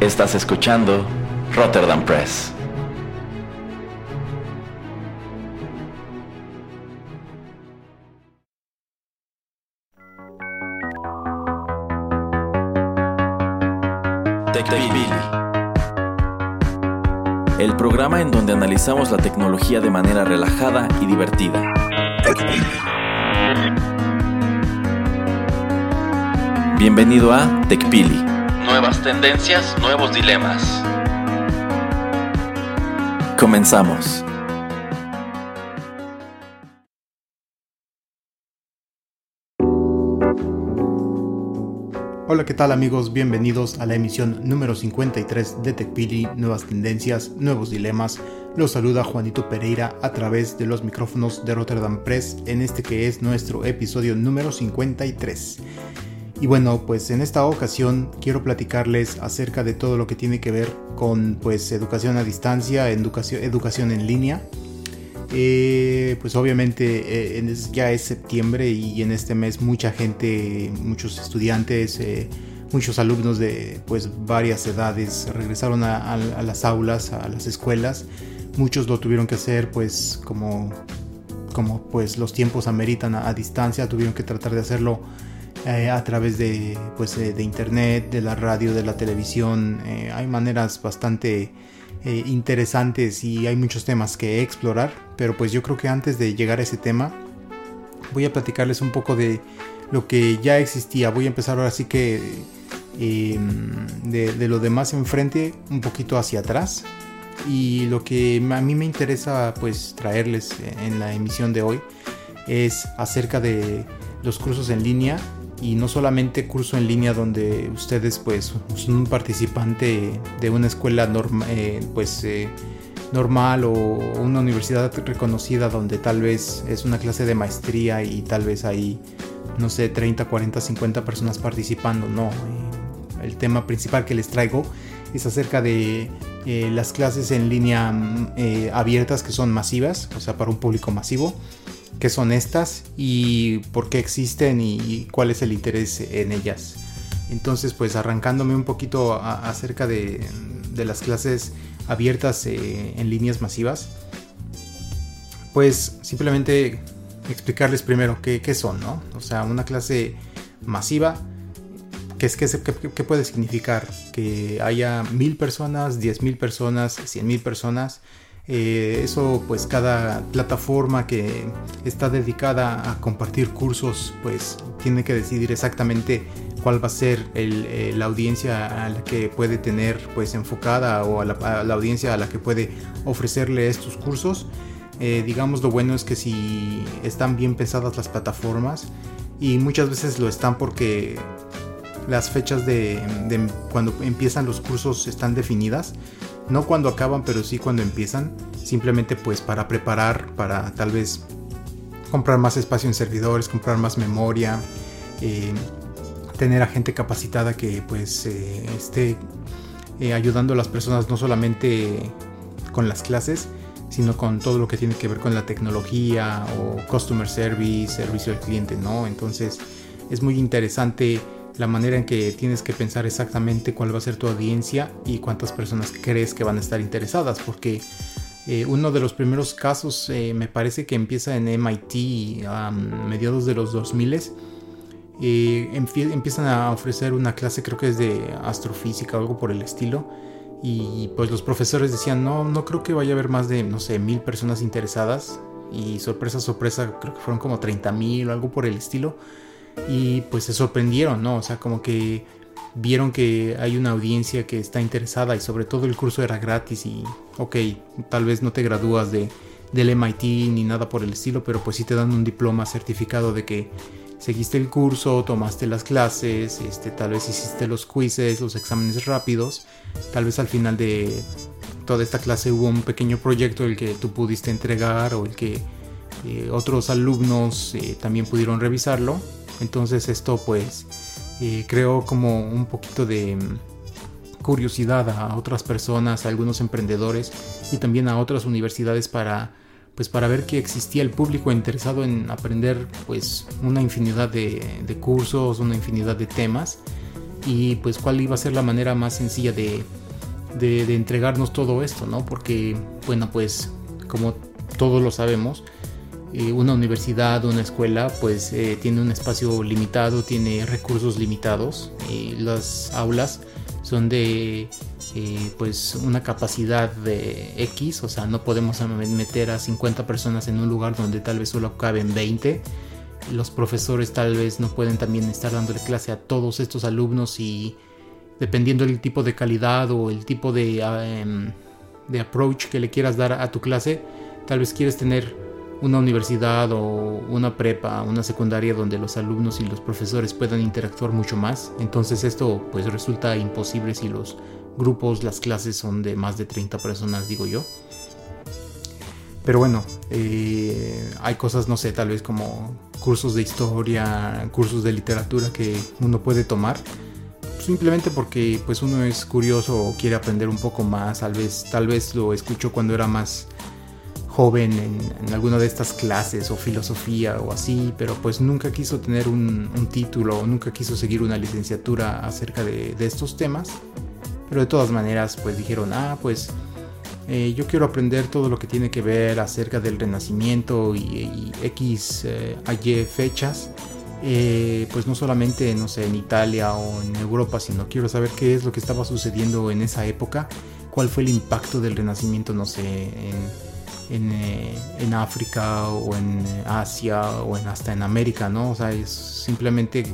Estás escuchando Rotterdam Press. TechPili. El programa en donde analizamos la tecnología de manera relajada y divertida. Bienvenido a TechPili. Nuevas tendencias, nuevos dilemas. Comenzamos. Hola, ¿qué tal amigos? Bienvenidos a la emisión número 53 de TechPili, Nuevas Tendencias, Nuevos Dilemas. Los saluda Juanito Pereira a través de los micrófonos de Rotterdam Press en este que es nuestro episodio número 53. Y bueno, pues en esta ocasión quiero platicarles acerca de todo lo que tiene que ver con pues educación a distancia, educación, educación en línea. Eh, pues obviamente eh, ya es septiembre y en este mes mucha gente, muchos estudiantes, eh, muchos alumnos de pues varias edades regresaron a, las aulas, a las escuelas. Muchos lo tuvieron que hacer pues como, como pues los tiempos ameritan a distancia, tuvieron que tratar de hacerlo eh, a través de, pues, de internet, de la radio, de la televisión. Eh, hay maneras bastante eh, interesantes y hay muchos temas que explorar, pero pues yo creo que antes de llegar a ese tema voy a platicarles un poco de lo que ya existía. Voy a empezar ahora sí que em, de, de, lo demás enfrente un poquito hacia atrás. Y lo que a mí me interesa pues traerles en la emisión de hoy es acerca de los cursos en línea y no solamente curso en línea donde ustedes pues son un participante de una escuela eh, pues eh, normal o una universidad reconocida donde tal vez es una clase de maestría y tal vez hay no sé 30 40 50 personas participando no eh, el tema principal que les traigo es acerca de las clases en línea abiertas que son masivas o sea para un público masivo qué son estas y por qué existen y, cuál es el interés en ellas. Entonces, pues arrancándome un poquito acerca de, las clases abiertas eh, en líneas masivas, pues simplemente explicarles primero qué, son, ¿no? O sea, una clase masiva, ¿qué, es, qué, puede significar? Que haya mil personas, diez mil personas, cien mil personas eh, eso pues cada plataforma que está dedicada a compartir cursos pues tiene que decidir exactamente cuál va a ser eh, la audiencia a la que puede tener pues enfocada o a la, audiencia a la que puede ofrecerle estos cursos. Eh, digamos lo bueno es que si están bien pensadas las plataformas y muchas veces lo están porque las fechas de cuando empiezan los cursos están definidas no cuando acaban, pero sí cuando empiezan, simplemente pues para preparar, para tal vez comprar más espacio en servidores, comprar más memoria, eh, tener a gente capacitada que pues eh, esté eh, ayudando a las personas no solamente con las clases, sino con todo lo que tiene que ver con la tecnología o customer service, servicio al cliente, ¿no? Entonces es muy interesante la manera en que tienes que pensar exactamente cuál va a ser tu audiencia y cuántas personas crees que van a estar interesadas, porque eh, uno de los primeros casos eh, me parece que empieza en MIT a mediados de los 2000 eh, empiezan a ofrecer una clase creo que es de astrofísica o algo por el estilo y pues los profesores decían no no creo que vaya a haber más de no sé mil personas interesadas y sorpresa sorpresa creo que fueron como 30 mil o algo por el estilo y pues se sorprendieron, ¿no? O sea, como que vieron que hay una audiencia que está interesada y sobre todo el curso era gratis y ok, tal vez no te gradúas de, del MIT ni nada por el estilo, pero pues sí te dan un diploma certificado de que seguiste el curso, tomaste las clases, este, tal vez hiciste los quizzes, los exámenes rápidos, tal vez al final de toda esta clase hubo un pequeño proyecto el que tú pudiste entregar o el que eh, otros alumnos eh, también pudieron revisarlo entonces esto pues eh, creó como un poquito de mm, curiosidad a otras personas, a algunos emprendedores y también a otras universidades para pues para ver que existía el público interesado en aprender pues una infinidad de, cursos, una infinidad de temas y pues cuál iba a ser la manera más sencilla de, de, entregarnos todo esto, ¿no? Porque, bueno, pues como todos lo sabemos, eh, una universidad, una escuela, pues eh, tiene un espacio limitado, tiene recursos limitados. las aulas son de eh, pues una capacidad de X, o sea, no podemos meter a 50 personas en un lugar donde tal vez solo caben 20. Los profesores tal vez no pueden también estar dándole clase a todos estos alumnos y dependiendo del tipo de calidad o el tipo de, em, de approach que le quieras dar a tu clase, tal vez quieres tener una universidad o una prepa, una secundaria donde los alumnos y los profesores puedan interactuar mucho más. Entonces esto pues resulta imposible si los grupos, las clases son de más de 30 personas, digo yo. Pero bueno, eh, hay cosas, no sé, tal vez como cursos de historia, cursos de literatura que uno puede tomar. Simplemente porque pues uno es curioso o quiere aprender un poco más. Tal vez, tal vez lo escucho cuando era más joven en, alguna de estas clases o filosofía o así, pero pues nunca quiso tener un, título o nunca quiso seguir una licenciatura acerca de, estos temas. Pero de todas maneras pues dijeron, ah, pues eh, yo quiero aprender todo lo que tiene que ver acerca del renacimiento y, X, eh, Y fechas. Eh, pues no solamente, no sé, en Italia o en Europa, sino quiero saber qué es lo que estaba sucediendo en esa época, cuál fue el impacto del renacimiento, no sé, en eh, en, África o en Asia o en, hasta en América, ¿no? O sea, es simplemente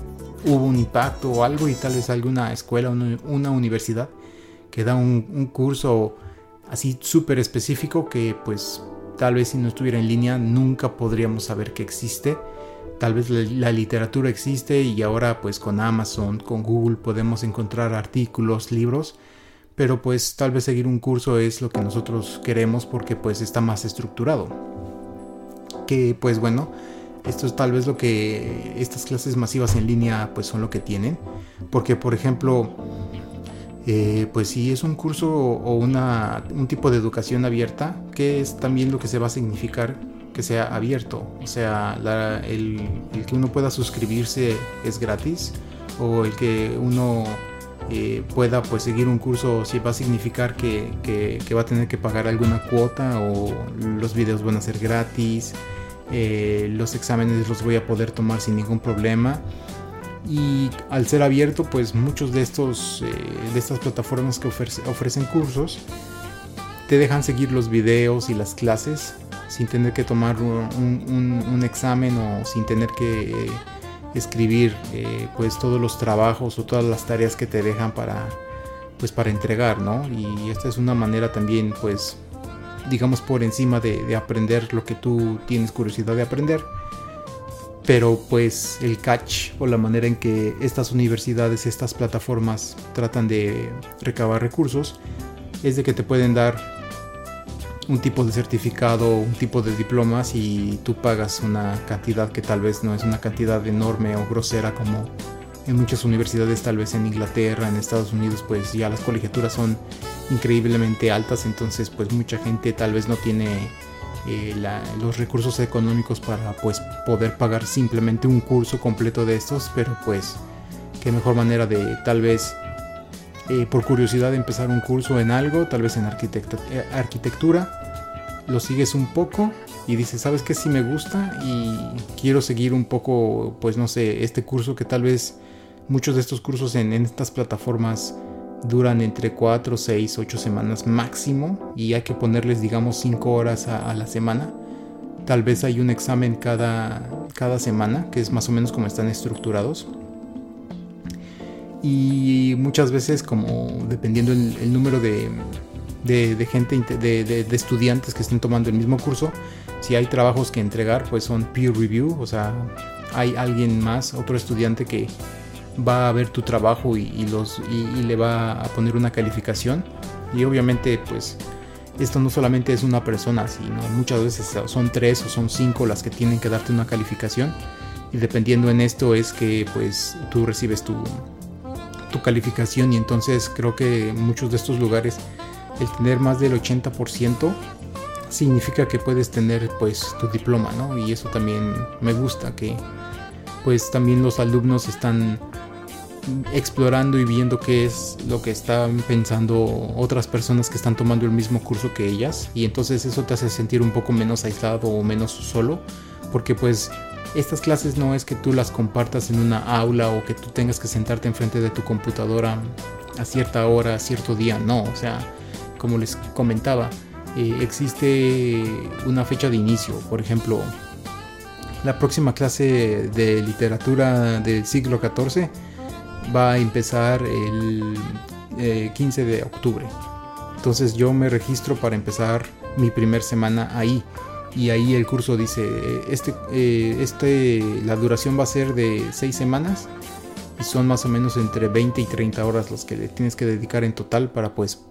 hubo un impacto o algo y tal vez alguna escuela, una, una universidad que da un, curso así súper específico que pues tal vez si no estuviera en línea nunca podríamos saber que existe. Tal vez la, literatura existe y ahora pues con Amazon, con Google podemos encontrar artículos, libros pero pues tal vez seguir un curso es lo que nosotros queremos porque pues está más estructurado. Que pues bueno, esto es tal vez lo que estas clases masivas en línea pues son lo que tienen, porque por ejemplo, eh, pues si es un curso o una, un tipo de educación abierta, que es también lo que se va a significar que sea abierto, o sea, el, el que uno pueda suscribirse es gratis o el que uno eh, pueda pues seguir un curso si va a significar que, va a tener que pagar alguna cuota o los videos van a ser gratis eh, los exámenes los voy a poder tomar sin ningún problema. Y al ser abierto pues muchos de estos eh, de estas plataformas que ofrecen cursos te dejan seguir los videos y las clases sin tener que tomar un examen o sin tener que escribir eh, pues todos los trabajos o todas las tareas que te dejan para pues para entregar no y esta es una manera también pues digamos por encima de, aprender lo que tú tienes curiosidad de aprender. Pero pues el catch o la manera en que estas universidades estas plataformas tratan de recabar recursos es de que te pueden dar un tipo de certificado, un tipo de diploma si tú pagas una cantidad que tal vez no es una cantidad enorme o grosera como en muchas universidades, tal vez en Inglaterra, en Estados Unidos, pues ya las colegiaturas son increíblemente altas, entonces pues mucha gente tal vez no tiene eh, los recursos económicos para pues poder pagar simplemente un curso completo de estos, pero pues qué mejor manera de tal vez eh, por curiosidad empezar un curso en algo, tal vez en eh, arquitectura, lo sigues un poco y dices, ¿sabes qué? Sí me gusta y quiero seguir un poco, pues no sé, este curso que tal vez muchos de estos cursos en, estas plataformas duran entre 4, 6, 8 semanas máximo y hay que ponerles digamos 5 horas a, la semana. Tal vez hay un examen cada, cada semana, que es más o menos como están estructurados y muchas veces como dependiendo el, número de, de, gente, de, de, estudiantes que estén tomando el mismo curso, si hay trabajos que entregar, pues son peer review, o sea, hay alguien más, otro estudiante que va a ver tu trabajo y, los, y, le va a poner una calificación. Y obviamente, pues, esto no solamente es una persona, sino muchas veces son tres o son cinco las que tienen que darte una calificación. Y dependiendo en esto es que, pues, tú recibes tu, tu calificación y entonces creo que muchos de estos lugares el tener más del 80% significa que puedes tener pues tu diploma, ¿no? Y eso también me gusta que pues también los alumnos están explorando y viendo qué es lo que están pensando otras personas que están tomando el mismo curso que ellas y entonces eso te hace sentir un poco menos aislado o menos solo porque pues estas clases no es que tú las compartas en una aula o que tú tengas que sentarte enfrente de tu computadora a cierta hora, a cierto día, no, o sea, como les comentaba, eh, existe una fecha de inicio, por ejemplo, la próxima clase de literatura del siglo XIV va a empezar el 15 eh, de octubre. Entonces yo me registro para empezar mi primer semana ahí. Y ahí el curso dice, este, eh, este, la duración va a ser de 6 semanas y son más o menos entre 20 y 30 horas las que tienes que dedicar en total para pues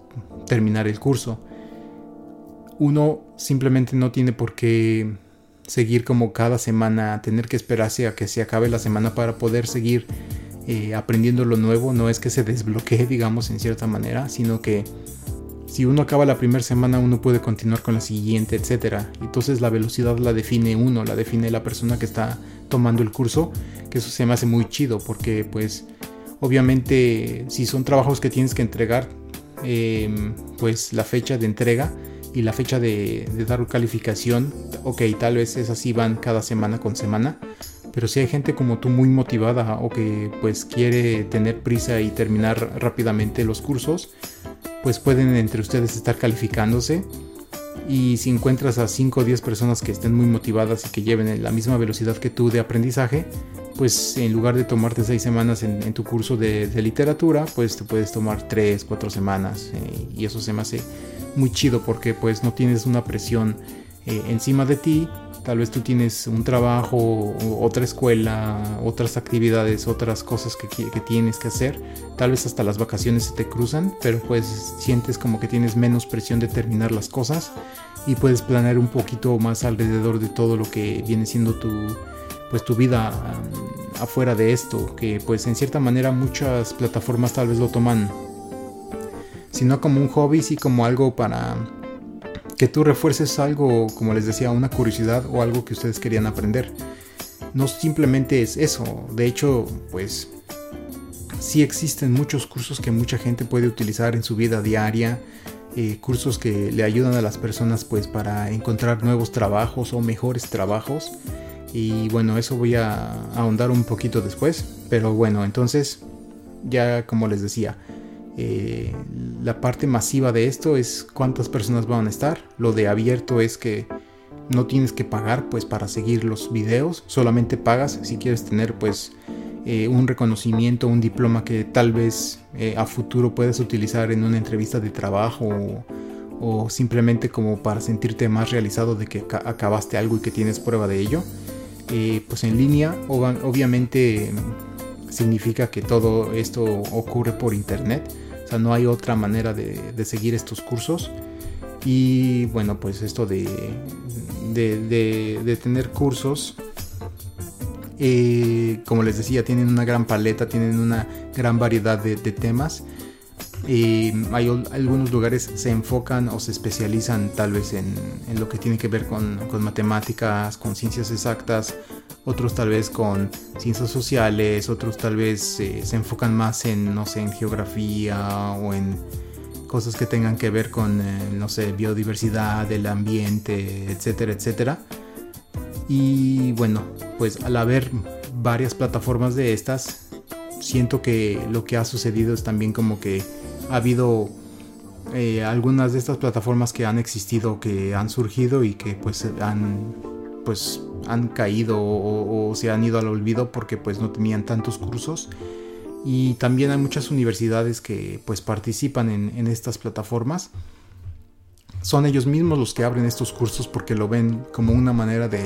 terminar el curso. Uno simplemente no tiene por qué seguir como cada semana, tener que esperarse a que se acabe la semana para poder seguir eh, aprendiendo lo nuevo. No es que se desbloquee, digamos, en cierta manera, sino que si uno acaba la primera semana, uno puede continuar con la siguiente, etc. Entonces la velocidad la define uno, la define la persona que está tomando el curso, que eso se me hace muy chido, porque pues obviamente si son trabajos que tienes que entregar, em, pues la fecha de entrega y la fecha de, dar calificación, ok, tal vez es así van cada semana con semana, pero si hay gente como tú muy motivada o que pues quiere tener prisa y terminar rápidamente los cursos, pues pueden entre ustedes estar calificándose. Y si encuentras a 5 o 10 personas que estén muy motivadas y que lleven la misma velocidad que tú de aprendizaje, pues en lugar de tomarte 6 semanas en, tu curso de, literatura, pues te puedes tomar 3, 4 semanas. Eh, y eso se me hace muy chido porque pues no tienes una presión eh, encima de ti Tal vez tú tienes un trabajo, otra escuela, otras actividades, otras cosas que, tienes que hacer. Tal vez hasta las vacaciones se te cruzan, pero pues sientes como que tienes menos presión de terminar las cosas y puedes planear un poquito más alrededor de todo lo que viene siendo tu, pues tu vida afuera de esto, que pues en cierta manera muchas plataformas tal vez lo toman, si no como un hobby, sí como algo para que tú refuerces algo, como les decía, una curiosidad o algo que ustedes querían aprender. No simplemente es eso, de hecho, pues sí existen muchos cursos que mucha gente puede utilizar en su vida diaria, eh, cursos que le ayudan a las personas pues para encontrar nuevos trabajos o mejores trabajos. Y bueno, eso voy a ahondar un poquito después, pero bueno, entonces ya como les decía, eh, la parte masiva de esto es cuántas personas van a estar. Lo de abierto es que no tienes que pagar pues para seguir los videos, solamente pagas si quieres tener pues eh, un reconocimiento, un diploma que tal vez eh, a futuro puedas utilizar en una entrevista de trabajo o, simplemente como para sentirte más realizado de que acabaste algo y que tienes prueba de ello. pues en línea obviamente significa que todo esto ocurre por internet no hay otra manera de, seguir estos cursos. Y bueno, pues esto de, tener cursos, eh, como les decía, tienen una gran paleta, tienen una gran variedad de, temas. Hay algunos lugares se enfocan o se especializan tal vez en, lo que tiene que ver con, con, matemáticas, con ciencias exactas, otros tal vez con ciencias sociales, otros tal vez eh, se enfocan más en, no sé, en geografía o en cosas que tengan que ver con, eh, no sé, biodiversidad, el ambiente, etcétera, etcétera. Y bueno, pues al haber varias plataformas de estas, siento que lo que ha sucedido es también como que ha habido eh, algunas de estas plataformas que han existido, que han surgido y que pues han pues han caído o, se han ido al olvido porque pues no tenían tantos cursos. Y también hay muchas universidades que pues participan en, estas plataformas. Son ellos mismos los que abren estos cursos porque lo ven como una manera de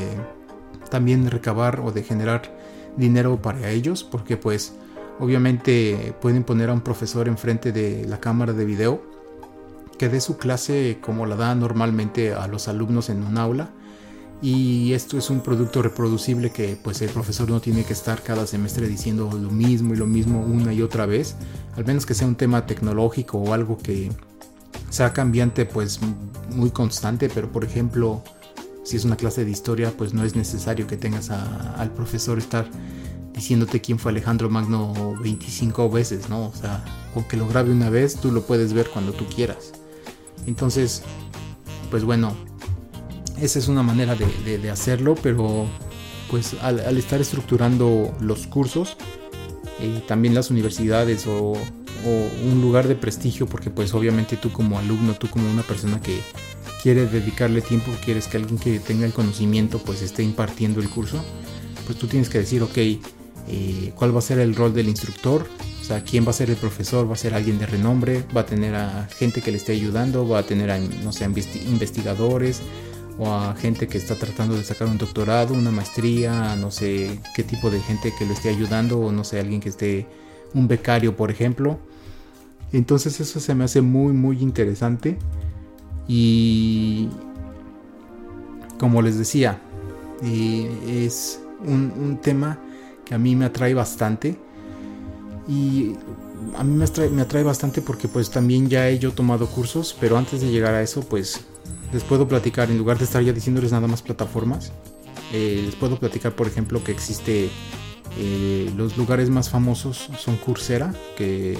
también recabar o de generar dinero para ellos porque pues obviamente pueden poner a un profesor enfrente de la cámara de video que dé su clase como la da normalmente a los alumnos en un aula. Y esto es un producto reproducible que pues el profesor no tiene que estar cada semestre diciendo lo mismo y lo mismo una y otra vez, al menos que sea un tema tecnológico o algo que sea cambiante pues muy constante, pero por ejemplo si es una clase de historia pues no es necesario que tengas al profesor estar diciéndote quién fue Alejandro Magno 25 veces, ¿no? O sea, con que lo grabe una vez, tú lo puedes ver cuando tú quieras. Entonces, pues bueno, esa es una manera de, hacerlo, pero pues al, estar estructurando los cursos, eh, también las universidades o, un lugar de prestigio, porque pues obviamente tú como alumno, tú como una persona que quiere dedicarle tiempo, quieres que alguien que tenga el conocimiento pues esté impartiendo el curso, pues tú tienes que decir, ok, eh, cuál va a ser el rol del instructor, o sea, quién va a ser el profesor, va a ser alguien de renombre, va a tener a gente que le esté ayudando, va a tener a, no sé, investigadores o a gente que está tratando de sacar un doctorado, una maestría, no sé qué tipo de gente que lo esté ayudando, o no sé, alguien que esté, un becario, por ejemplo. Entonces eso se me hace muy, muy interesante. Y como les decía, eh, es un tema que a mí me atrae bastante. Y a mí me atrae, me atrae bastante porque pues también ya he yo tomado cursos, pero antes de llegar a eso pues les puedo platicar, en lugar de estar ya diciéndoles nada más plataformas, eh, les puedo platicar por ejemplo que existe eh, los lugares más famosos son Coursera, que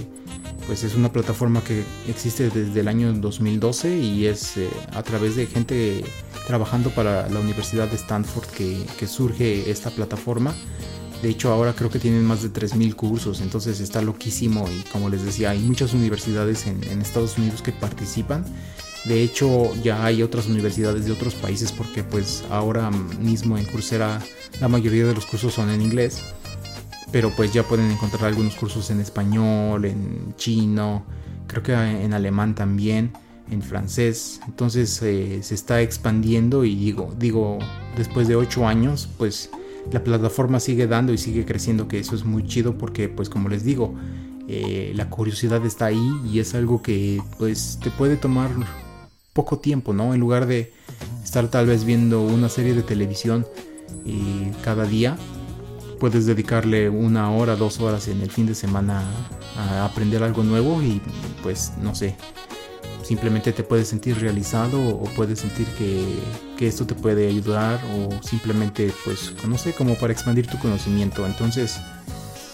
pues es una plataforma que existe desde el año 2012 y es eh, a través de gente trabajando para la Universidad de Stanford que, que surge esta plataforma de hecho, ahora creo que tienen más de 3.000 cursos, entonces está loquísimo y como les decía, hay muchas universidades en, Estados Unidos que participan. De hecho, ya hay otras universidades de otros países porque pues ahora mismo en Coursera la mayoría de los cursos son en inglés. Pero pues ya pueden encontrar algunos cursos en español, en chino, creo que en alemán también, en francés. Entonces eh, se está expandiendo y digo, digo, después de 8 años, pues la plataforma sigue dando y sigue creciendo, que eso es muy chido porque pues como les digo, eh, la curiosidad está ahí y es algo que pues te puede tomar poco tiempo, ¿no? En lugar de estar tal vez viendo una serie de televisión y cada día, puedes dedicarle una hora, dos horas en el fin de semana a aprender algo nuevo y pues no sé, simplemente te puedes sentir realizado o puedes sentir que, esto te puede ayudar o simplemente pues no sé como para expandir tu conocimiento. Entonces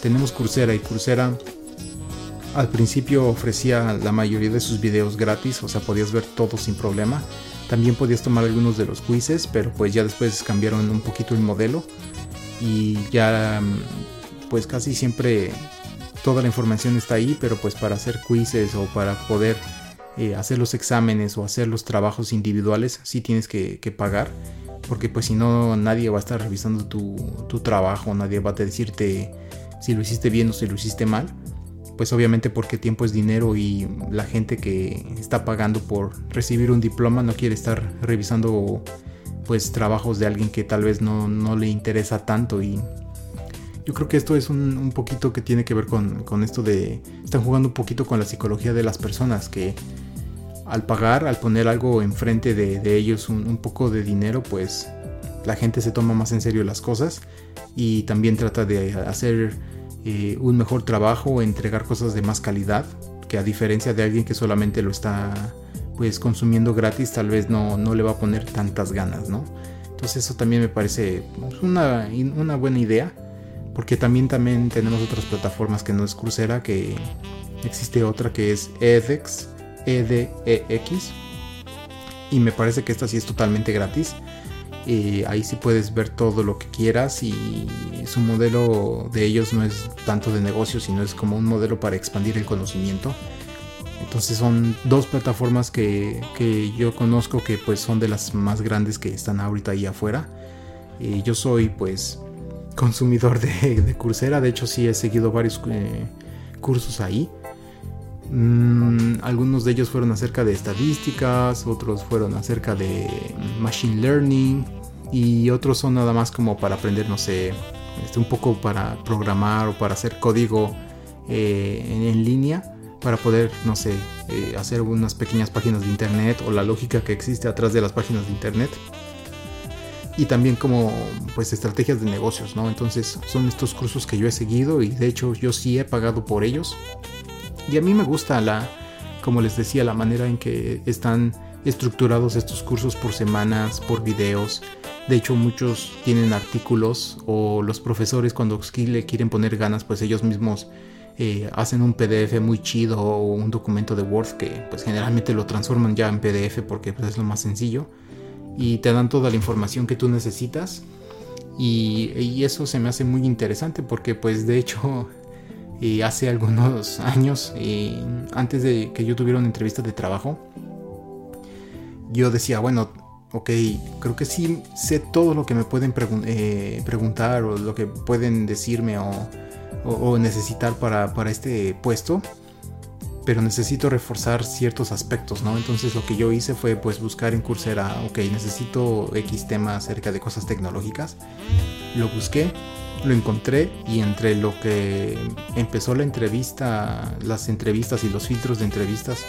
tenemos Coursera y Coursera al principio ofrecía la mayoría de sus videos gratis o sea podías ver todo sin problema. También podías tomar algunos de los quizzes pero pues ya después cambiaron un poquito el modelo y ya pues casi siempre toda la información está ahí pero pues para hacer quizzes o para poder eh, hacer los exámenes o hacer los trabajos individuales, sí tienes que, pagar. Porque pues si no, nadie va a estar revisando tu, trabajo, nadie va a decirte si lo hiciste bien o si lo hiciste mal. Pues obviamente porque tiempo es dinero y la gente que está pagando por recibir un diploma no quiere estar revisando pues trabajos de alguien que tal vez no, le interesa tanto y yo creo que esto es un, poquito que tiene que ver con, con, esto de... Están jugando un poquito con la psicología de las personas que al pagar, al poner algo enfrente de, ellos, un, poco de dinero, pues la gente se toma más en serio las cosas y también trata de hacer eh, un mejor trabajo, entregar cosas de más calidad, que a diferencia de alguien que solamente lo está pues consumiendo gratis, tal vez no, no le va a poner tantas ganas, ¿no? Entonces eso también me parece pues, una, una buena idea, porque también, también tenemos otras plataformas que no es Coursera, que existe otra que es edX, EDEX. Y me parece que esta sí es totalmente gratis. y ahí sí puedes ver todo lo que quieras y su modelo de ellos no es tanto de negocio, sino es como un modelo para expandir el conocimiento. Entonces son dos plataformas que, yo conozco que pues son de las más grandes que están ahorita ahí afuera. y yo soy pues consumidor de, de, Coursera, de hecho sí he seguido varios eh, cursos ahí. Mm, algunos de ellos fueron acerca de estadísticas, otros fueron acerca de machine learning y otros son nada más como para aprender, no sé, este, un poco para programar o para hacer código eh, en, línea para poder, no sé, eh, hacer unas pequeñas páginas de internet o la lógica que existe atrás de las páginas de internet. Y también como pues estrategias de negocios, ¿no? Entonces son estos cursos que yo he seguido y de hecho yo sí he pagado por ellos. Y a mí me gusta la, como les decía, la manera en que están estructurados estos cursos por semanas, por videos. De hecho, muchos tienen artículos o los profesores cuando le quieren poner ganas, pues ellos mismos eh, hacen un PDF muy chido o un documento de Word que pues generalmente lo transforman ya en PDF porque pues, es lo más sencillo y te dan toda la información que tú necesitas y, eso se me hace muy interesante porque pues de hecho hace algunos años antes de que yo tuviera una entrevista de trabajo yo decía bueno ok, creo que sí sé todo lo que me pueden eh, preguntar o lo que pueden decirme o, necesitar para, este puesto, pero necesito reforzar ciertos aspectos, ¿no? Entonces lo que yo hice fue pues buscar en Coursera, ok, necesito X tema acerca de cosas tecnológicas, lo busqué, lo encontré y entre lo que empezó la entrevista, las entrevistas y los filtros de entrevistas,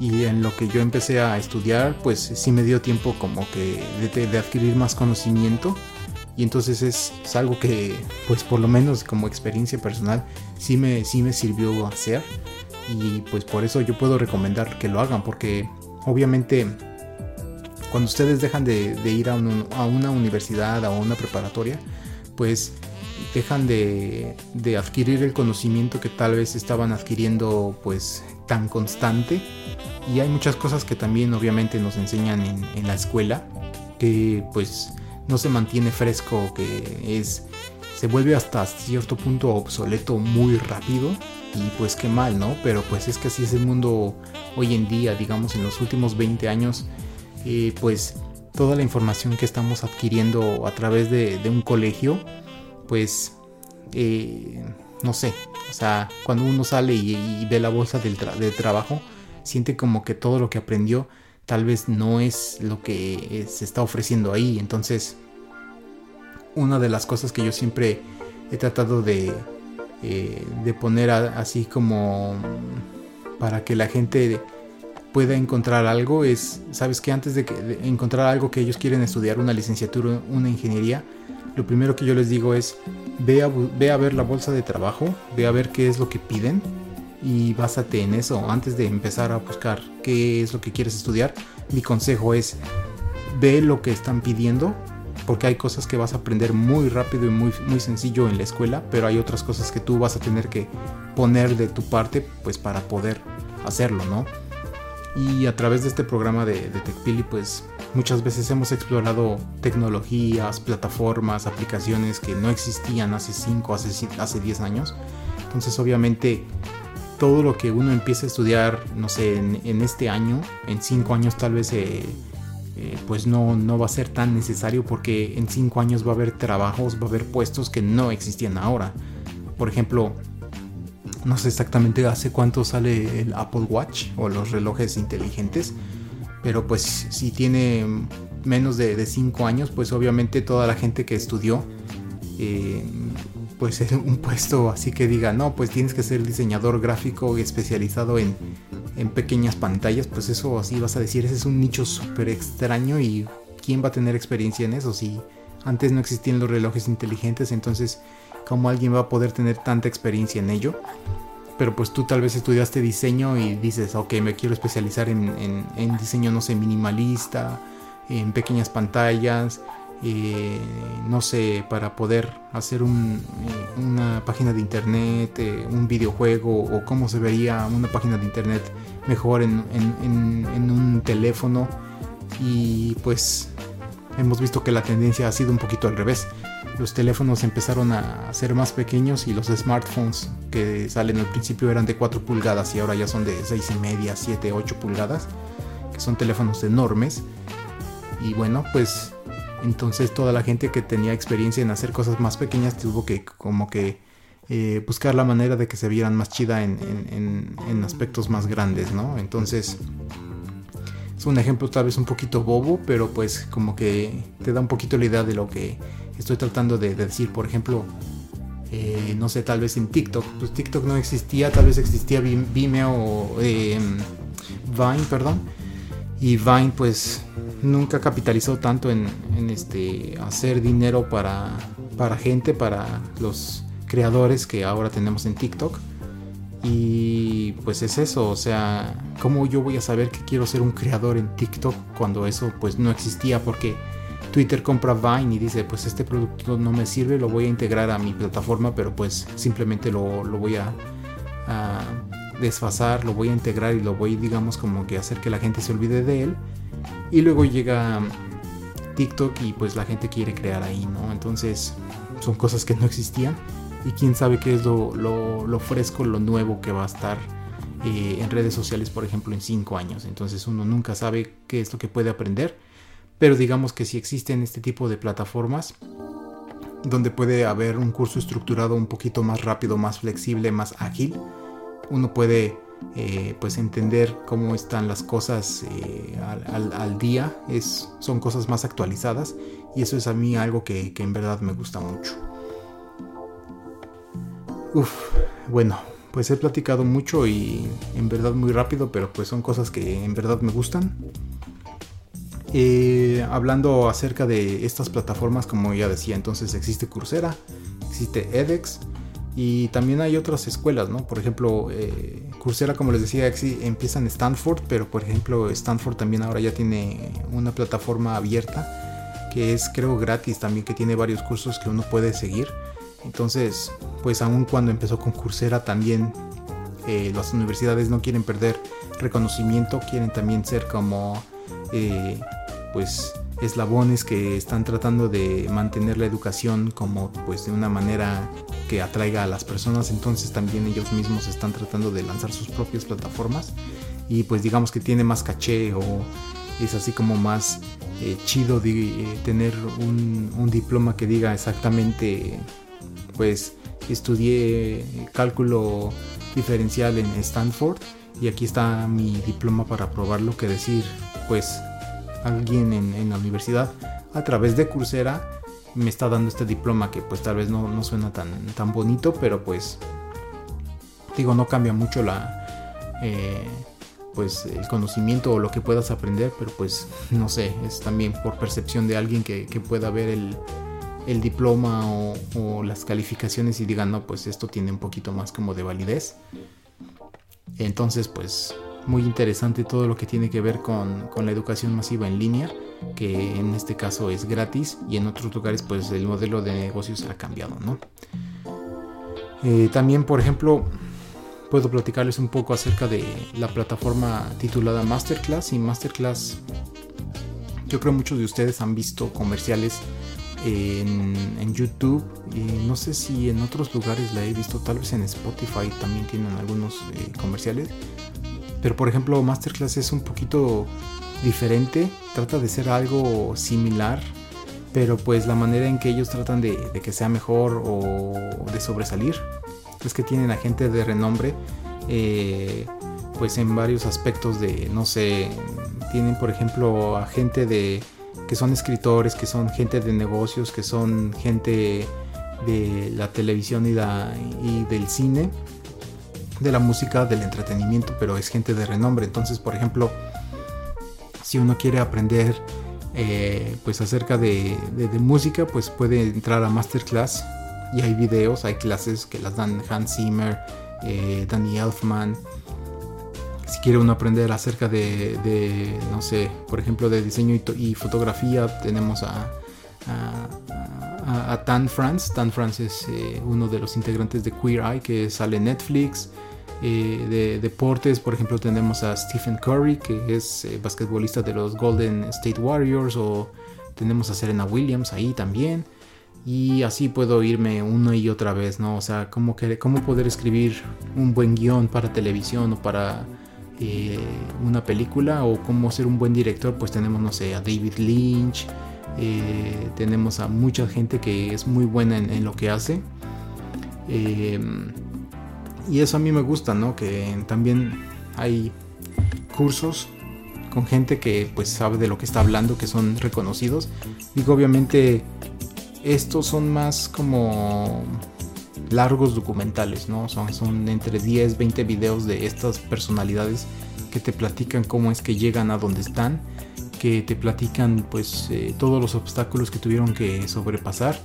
y en lo que yo empecé a estudiar, pues sí me dio tiempo como que de, adquirir más conocimiento. Y entonces es, algo que pues por lo menos como experiencia personal sí me, sí me sirvió hacer. Y pues por eso yo puedo recomendar que lo hagan porque obviamente cuando ustedes dejan de, ir a, a, una universidad o a una preparatoria pues dejan de, adquirir el conocimiento que tal vez estaban adquiriendo pues tan constante. Y hay muchas cosas que también obviamente nos enseñan en, la escuela que pues no se mantiene fresco, que es se vuelve hasta cierto punto obsoleto muy rápido. Y pues qué mal, ¿no? Pero pues es que así es el mundo hoy en día, digamos en los últimos 20 años, eh, pues toda la información que estamos adquiriendo a través de, un colegio, pues eh, no sé, o sea, cuando uno sale y, ve la bolsa del, trabajo, siente como que todo lo que aprendió tal vez no es lo que se está ofreciendo ahí. Entonces, una de las cosas que yo siempre he tratado de, eh, de poner así como para que la gente pueda encontrar algo es, sabes que antes de, que, encontrar algo que ellos quieren estudiar, una licenciatura, una ingeniería, lo primero que yo les digo es, ve a, ve a ver la bolsa de trabajo, ve a ver qué es lo que piden y básate en eso antes de empezar a buscar qué es lo que quieres estudiar. Mi consejo es, ve lo que están pidiendo, porque hay cosas que vas a aprender muy rápido y muy, muy sencillo en la escuela, pero hay otras cosas que tú vas a tener que poner de tu parte pues para poder hacerlo, ¿no? Y a través de este programa de, de TechPili pues muchas veces hemos explorado tecnologías, plataformas, aplicaciones que no existían hace 5, hace, hace 10 años. Entonces obviamente todo lo que uno empieza a estudiar, no sé, en, este año, en 5 años tal vez... Eh, eh, pues no, no va a ser tan necesario porque en 5 años va a haber trabajos, va a haber puestos que no existían ahora. Por ejemplo, no sé exactamente hace cuánto sale el Apple Watch o los relojes inteligentes, pero pues si tiene menos de 5 años, pues obviamente toda la gente que estudió, eh, pues es un puesto así que diga, no, pues tienes que ser diseñador gráfico especializado en, en pequeñas pantallas, pues eso así vas a decir, ese es un nicho súper extraño y ¿quién va a tener experiencia en eso? Si antes no existían los relojes inteligentes, entonces cómo alguien va a poder tener tanta experiencia en ello. Pero pues tú tal vez estudiaste diseño y dices, ok, me quiero especializar en, diseño, no sé, minimalista, en pequeñas pantallas, eh, no sé, para poder hacer un, eh, una página de internet, eh, un videojuego o cómo se vería una página de internet mejor en, en, un teléfono. Y pues hemos visto que la tendencia ha sido un poquito al revés los teléfonos empezaron a ser más pequeños y los smartphones que salen al principio eran de 4 pulgadas y ahora ya son de 6 y media, 7, 8 pulgadas, que son teléfonos enormes. Y bueno, pues entonces toda la gente que tenía experiencia en hacer cosas más pequeñas tuvo que como que eh, buscar la manera de que se vieran más chida en, en aspectos más grandes, ¿no? Entonces es un ejemplo tal vez un poquito bobo, pero pues como que te da un poquito la idea de lo que estoy tratando de, decir. Por ejemplo, eh, no sé, tal vez en TikTok. Pues TikTok no existía, tal vez existía Vimeo o em, Vine, perdón. Y Vine pues nunca capitalizó tanto en, este hacer dinero para, para gente, para los creadores que ahora tenemos en TikTok. Y pues es eso, o sea, ¿cómo yo voy a saber que quiero ser un creador en TikTok cuando eso pues no existía? Porque Twitter compra Vine y dice, pues este producto no me sirve, lo voy a integrar a mi plataforma, pero pues simplemente lo, voy a, a, desfasar, lo voy a integrar y lo voy, digamos, como que hacer que la gente se olvide de él. Y luego llega TikTok y pues la gente quiere crear ahí, ¿no? Entonces son cosas que no existían y quién sabe qué es lo, lo, fresco, lo nuevo que va a estar eh, en redes sociales, por ejemplo, en 5 años. Entonces uno nunca sabe qué es lo que puede aprender, pero digamos que si existen este tipo de plataformas donde puede haber un curso estructurado un poquito más rápido, más flexible, más ágil, uno puede eh, pues entender cómo están las cosas eh, al, día, es, son cosas más actualizadas y eso es a mí algo que, que en verdad me gusta mucho. Uf, bueno, pues he platicado mucho y en verdad muy rápido, pero pues son cosas que en verdad me gustan. Eh, hablando acerca de estas plataformas, como ya decía, entonces existe Coursera, existe edX y también hay otras escuelas, ¿no? Por ejemplo, eh, Coursera, como les decía, empieza en Stanford, pero por ejemplo Stanford también ahora ya tiene una plataforma abierta que es creo gratis también, que tiene varios cursos que uno puede seguir. Entonces, pues aun cuando empezó con Coursera también eh, las universidades no quieren perder reconocimiento, quieren también ser como eh, pues eslabones que están tratando de mantener la educación como pues de una manera que atraiga a las personas. Entonces también ellos mismos están tratando de lanzar sus propias plataformas. Y pues digamos que tiene más caché o es así como más eh, chido de, tener un, un, diploma que diga exactamente pues estudié cálculo diferencial en Stanford y aquí está mi diploma para probarlo que decir pues alguien en, la universidad a través de Coursera me está dando este diploma que pues tal vez no, suena tan, tan bonito pero pues digo no cambia mucho la eh, pues el conocimiento o lo que puedas aprender pero pues no sé es también por percepción de alguien que pueda ver el, el diploma o, las calificaciones y digan, no, pues esto tiene un poquito más como de validez. Entonces, pues muy interesante todo lo que tiene que ver con, la educación masiva en línea, que en este caso es gratis y en otros lugares pues el modelo de negocios ha cambiado, ¿no? Eh, también, por ejemplo, puedo platicarles un poco acerca de la plataforma titulada Masterclass y Masterclass. Yo creo muchos de ustedes han visto comerciales en, YouTube y no sé si en otros lugares la he visto, tal vez en Spotify también tienen algunos eh, comerciales. Pero por ejemplo Masterclass es un poquito diferente, trata de ser algo similar, pero pues la manera en que ellos tratan de, que sea mejor o de sobresalir es que tienen a gente de renombre. Eh, pues en varios aspectos de, no sé, tienen por ejemplo a gente de que son escritores, que son gente de negocios, que son gente de la televisión y, y del cine, de la música, del entretenimiento, pero es gente de renombre. Entonces, por ejemplo, si uno quiere aprender eh, pues acerca de, música, pues puede entrar a Masterclass y hay videos, hay clases que las dan Hans Zimmer, eh, Danny Elfman, si quiere uno aprender acerca de, no sé, por ejemplo, de diseño y, fotografía, tenemos a, a, Tan France. Tan France es eh, uno de los integrantes de Queer Eye que sale en Netflix. Eh, de deportes, por ejemplo, tenemos a Stephen Curry, que es eh, basquetbolista de los Golden State Warriors, o tenemos a Serena Williams ahí también. Y así puedo irme una y otra vez, ¿no? O sea, cómo, cómo poder escribir un buen guion para televisión o para eh, una película o cómo ser un buen director, pues tenemos, no sé, a David Lynch, tenemos a mucha gente que es muy buena en, lo que hace. Y eso a mí me gusta, ¿no? Que también hay cursos con gente que pues sabe de lo que está hablando, que son reconocidos. Digo, obviamente estos son más como largos documentales, ¿no? Son, son entre 10, 20 videos de estas personalidades que te platican cómo es que llegan a donde están, que te platican pues eh, todos los obstáculos que tuvieron que sobrepasar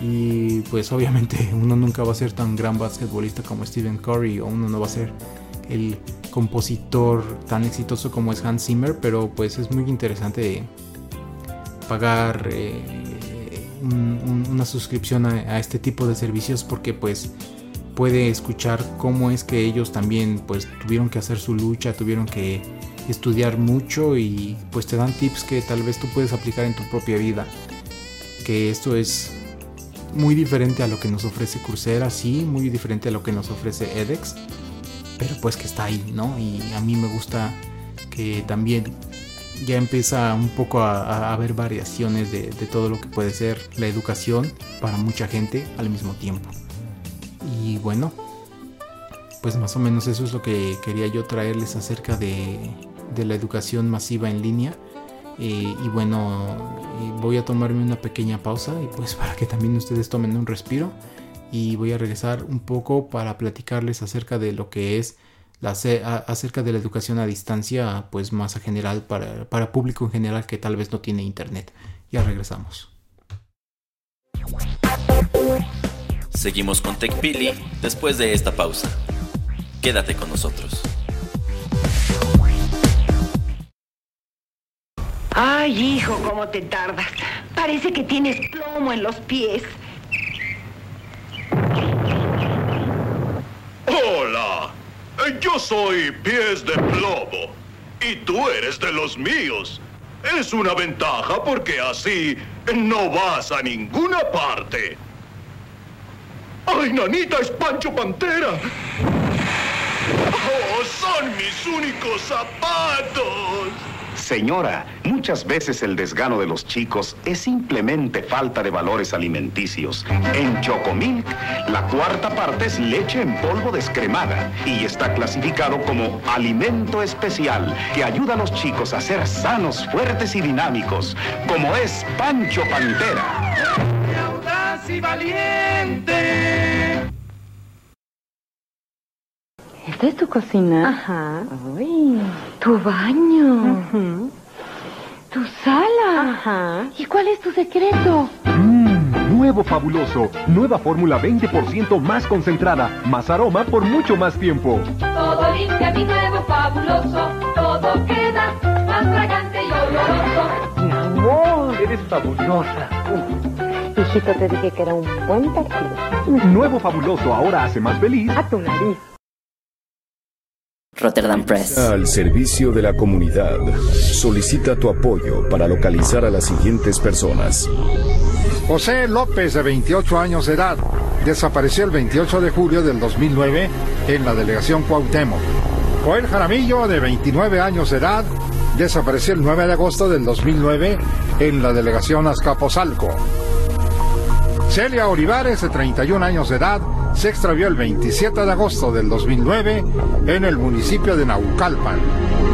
y pues obviamente uno nunca va a ser tan gran basquetbolista como Stephen Curry o uno no va a ser el compositor tan exitoso como es Hans Zimmer, pero pues es muy interesante pagar eh, una suscripción a, este tipo de servicios porque pues puede escuchar cómo es que ellos también pues tuvieron que hacer su lucha, tuvieron que estudiar mucho y pues te dan tips que tal vez tú puedes aplicar en tu propia vida. Que esto es muy diferente a lo que nos ofrece Coursera, sí, muy diferente a lo que nos ofrece edX, pero pues que está ahí, ¿no? Y a mí me gusta que también ya empieza un poco a, haber variaciones de, todo lo que puede ser la educación para mucha gente al mismo tiempo. Y bueno, pues más o menos eso es lo que quería yo traerles acerca de, la educación masiva en línea. Eh, y bueno, voy a tomarme una pequeña pausa y pues para que también ustedes tomen un respiro. Y voy a regresar un poco para platicarles acerca de lo que es acerca de la educación a distancia, pues más a general, para, para público en general que tal vez no tiene internet. Ya regresamos. Seguimos con TechPili después de esta pausa. Quédate con nosotros. Ay, hijo, cómo te tardas. Parece que tienes plomo en los pies. Hola, yo soy pies de plomo y tú eres de los míos. Es una ventaja porque así no vas a ninguna parte. ¡Ay, nanita, es Pancho Pantera! ¡Oh, son mis únicos zapatos! Señora, muchas veces el desgano de los chicos es simplemente falta de valores alimenticios. En Chocomilk, la cuarta parte es leche en polvo descremada y está clasificado como alimento especial que ayuda a los chicos a ser sanos, fuertes y dinámicos, como es Pancho Pantera. y valiente! ¿Esta es tu cocina? Ajá. Uy, tu baño. Tu sala. Ajá. ¿Y cuál es tu secreto? Mmm, nuevo fabuloso. Nueva fórmula 20% más concentrada. Más aroma por mucho más tiempo. Todo limpia mi nuevo fabuloso. Todo queda más fragante y oloroso. Mi amor, eres fabulosa. Hijito, te dije que era un buen partido. Nuevo fabuloso ahora hace más feliz a tu nariz. Rotterdam Press. Al servicio de la comunidad. Solicita tu apoyo para localizar a las siguientes personas. José López, de 28 años de edad, desapareció el 28 de julio del 2009 en la delegación Cuauhtémoc. Joel Jaramillo, de 29 años de edad, desapareció el 9 de agosto del 2009 en la delegación Azcapotzalco. Celia Olivares, de 31 años de edad, se extravió el 27 de agosto del 2009 en el municipio de Naucalpan.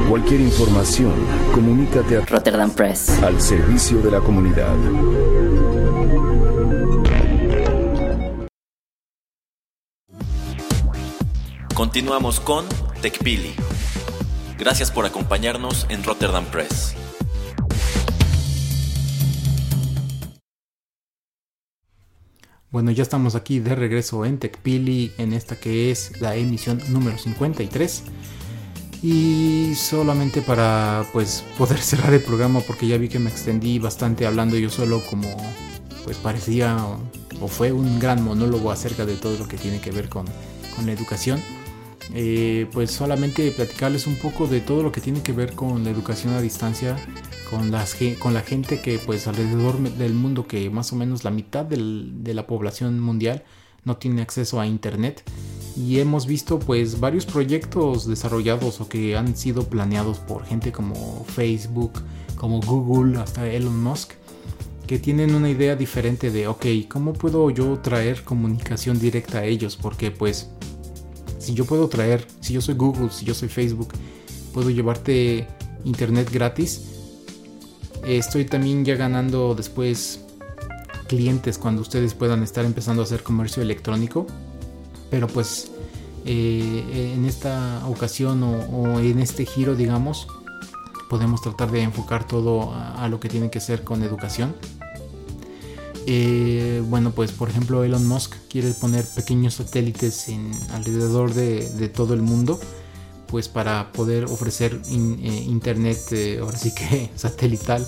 Cualquier información, comunícate a Rotterdam Press. Al servicio de la comunidad. Continuamos con TechPili. Gracias por acompañarnos en Rotterdam Press. Bueno, ya estamos aquí de regreso en TechPili en esta que es la emisión número 53. Y solamente para pues poder cerrar el programa porque ya vi que me extendí bastante hablando yo solo como pues parecía o, fue un gran monólogo acerca de todo lo que tiene que ver con, con la educación. Eh, pues solamente platicarles un poco de todo lo que tiene que ver con la educación a distancia con, las, con la gente que pues alrededor del mundo que más o menos la mitad de la población mundial no tiene acceso a internet y hemos visto pues varios proyectos desarrollados o que han sido planeados por gente como Facebook, como Google, hasta Elon Musk que tienen una idea diferente de ok, ¿cómo puedo yo traer comunicación directa a ellos? Porque pues si yo puedo traer, si yo soy Google, si yo soy Facebook, puedo llevarte internet gratis, Estoy también ya ganando después clientes cuando ustedes puedan estar empezando a hacer comercio electrónico. Pero pues eh, en esta ocasión o, en este giro, digamos, podemos tratar de enfocar todo a, lo que tiene que ser con educación. Eh, bueno, pues por ejemplo Elon Musk quiere poner pequeños satélites en, alrededor de todo el mundo pues para poder ofrecer eh, internet eh, ahora sí que satelital